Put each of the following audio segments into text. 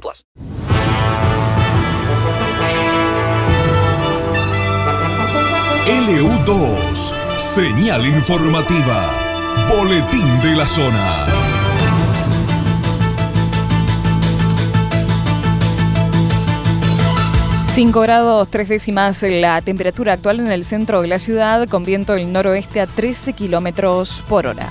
plus. LU2, señal informativa, boletín de la zona. 5 grados 3 décimas la temperatura actual en el centro de la ciudad con viento del noroeste a 13 kilómetros por hora.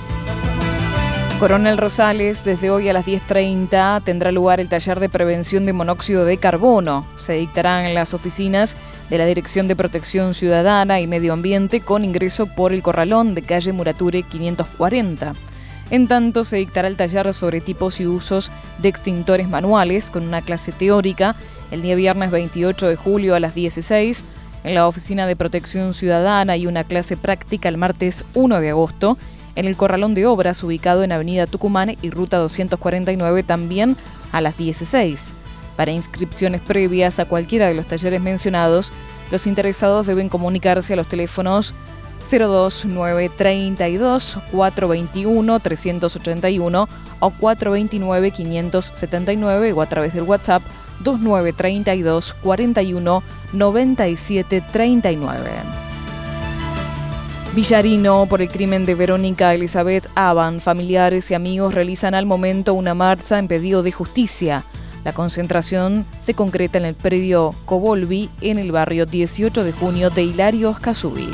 Coronel Rosales, desde hoy a las 10.30 tendrá lugar el taller de prevención de monóxido de carbono. Se dictará en las oficinas de la Dirección de Protección Ciudadana y Medio Ambiente con ingreso por el Corralón de calle Murature 540. En tanto, se dictará el taller sobre tipos y usos de extintores manuales con una clase teórica el día viernes 28 de julio a las 16 en la Oficina de Protección Ciudadana y una clase práctica el martes 1 de agosto en el Corralón de Obras ubicado en Avenida Tucumán y Ruta 249 también a las 16. Para inscripciones previas a cualquiera de los talleres mencionados, los interesados deben comunicarse a los teléfonos 02932 421 381 o 429 579 o a través del WhatsApp 2932 41 97 39. Villarino, por el crimen de Verónica Elizabeth Aban, familiares y amigos realizan al momento una marcha en pedido de justicia. La concentración se concreta en el predio Cobolvi, en el barrio 18 de junio de Hilario Oscasubi.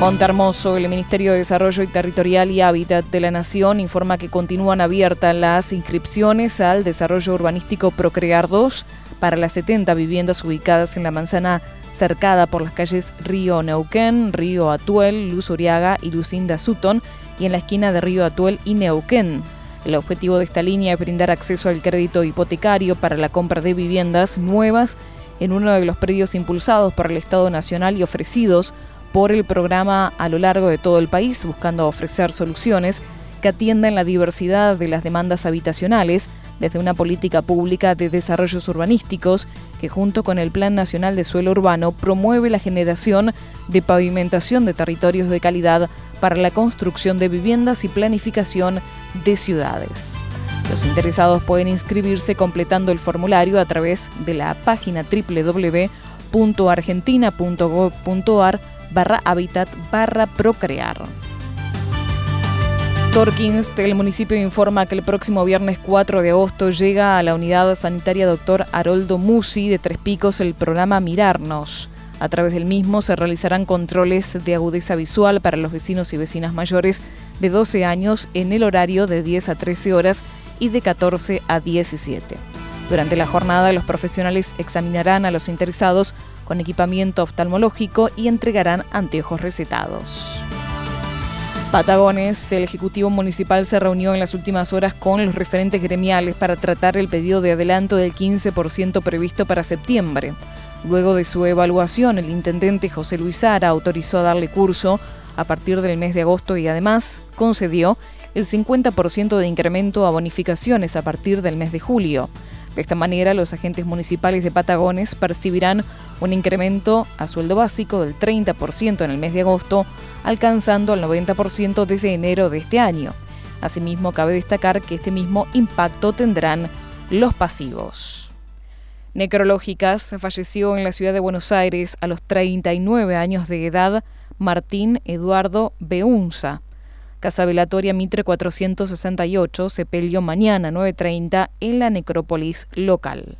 Montermoso, el Ministerio de Desarrollo y Territorial y Hábitat de la Nación informa que continúan abiertas las inscripciones al desarrollo urbanístico Procrear 2 para las 70 viviendas ubicadas en la manzana cercada por las calles Río Neuquén, Río Atuel, Luz Uriaga y Lucinda Sutton y en la esquina de Río Atuel y Neuquén. El objetivo de esta línea es brindar acceso al crédito hipotecario para la compra de viviendas nuevas en uno de los predios impulsados por el Estado Nacional y ofrecidos por el programa a lo largo de todo el país, buscando ofrecer soluciones que atiendan la diversidad de las demandas habitacionales desde una política pública de desarrollos urbanísticos que junto con el Plan Nacional de Suelo Urbano promueve la generación de pavimentación de territorios de calidad para la construcción de viviendas y planificación de ciudades. Los interesados pueden inscribirse completando el formulario a través de la página www.argentina.gov.ar barra hábitat barra procrear. Del municipio informa que el próximo viernes 4 de agosto llega a la unidad sanitaria doctor Haroldo Musi de Tres Picos el programa Mirarnos. A través del mismo se realizarán controles de agudeza visual para los vecinos y vecinas mayores de 12 años en el horario de 10 a 13 horas y de 14 a 17. Durante la jornada los profesionales examinarán a los interesados con equipamiento oftalmológico y entregarán anteojos recetados. Patagones, el Ejecutivo Municipal se reunió en las últimas horas con los referentes gremiales para tratar el pedido de adelanto del 15% previsto para septiembre. Luego de su evaluación, el intendente José Luis Sara autorizó a darle curso a partir del mes de agosto y además concedió el 50% de incremento a bonificaciones a partir del mes de julio. De esta manera, los agentes municipales de Patagones percibirán un incremento a sueldo básico del 30% en el mes de agosto, alcanzando el 90% desde enero de este año. Asimismo, cabe destacar que este mismo impacto tendrán los pasivos. Necrológicas falleció en la ciudad de Buenos Aires a los 39 años de edad Martín Eduardo Beunza. Casa Velatoria Mitre 468, sepelio mañana 9.30 en la necrópolis local.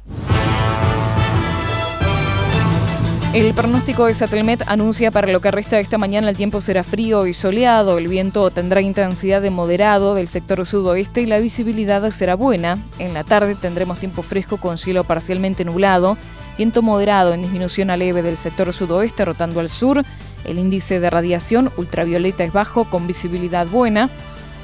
El pronóstico de Satelmet anuncia para lo que resta de esta mañana el tiempo será frío y soleado, el viento tendrá intensidad de moderado del sector sudoeste y la visibilidad será buena. En la tarde tendremos tiempo fresco con cielo parcialmente nublado, viento moderado en disminución a leve del sector sudoeste rotando al sur, el índice de radiación ultravioleta es bajo con visibilidad buena,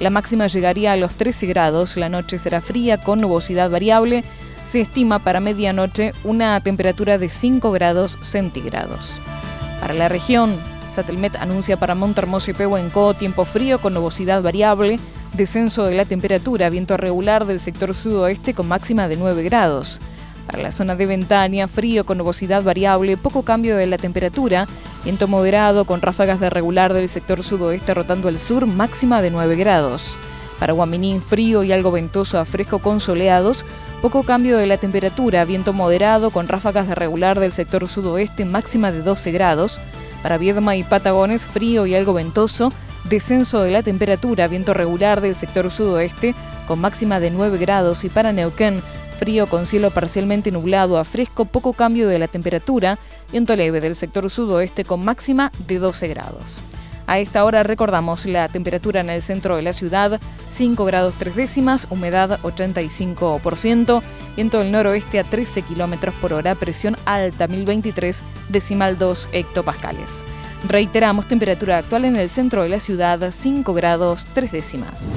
la máxima llegaría a los 13 grados, la noche será fría con nubosidad variable, se estima para medianoche una temperatura de 5 grados centígrados. Para la región, Satelmet anuncia para Montermoso y Pehuenco tiempo frío con nubosidad variable, descenso de la temperatura, viento regular del sector sudoeste con máxima de 9 grados. Para la zona de Ventania, frío con nubosidad variable, poco cambio de la temperatura, viento moderado con ráfagas de regular del sector sudoeste rotando al sur, máxima de 9 grados. Para Guaminín, frío y algo ventoso a fresco con soleados, poco cambio de la temperatura, viento moderado con ráfagas de regular del sector sudoeste, máxima de 12 grados. Para Viedma y Patagones, frío y algo ventoso, descenso de la temperatura, viento regular del sector sudoeste, con máxima de 9 grados. Y para Neuquén, frío con cielo parcialmente nublado a fresco, poco cambio de la temperatura, viento leve del sector sudoeste con máxima de 12 grados. A esta hora recordamos la temperatura en el centro de la ciudad, 5 grados 3 décimas, humedad 85%, viento del noroeste a 13 kilómetros por hora, presión alta 1023 decimal 2 hectopascales. Reiteramos temperatura actual en el centro de la ciudad, 5 grados 3 décimas.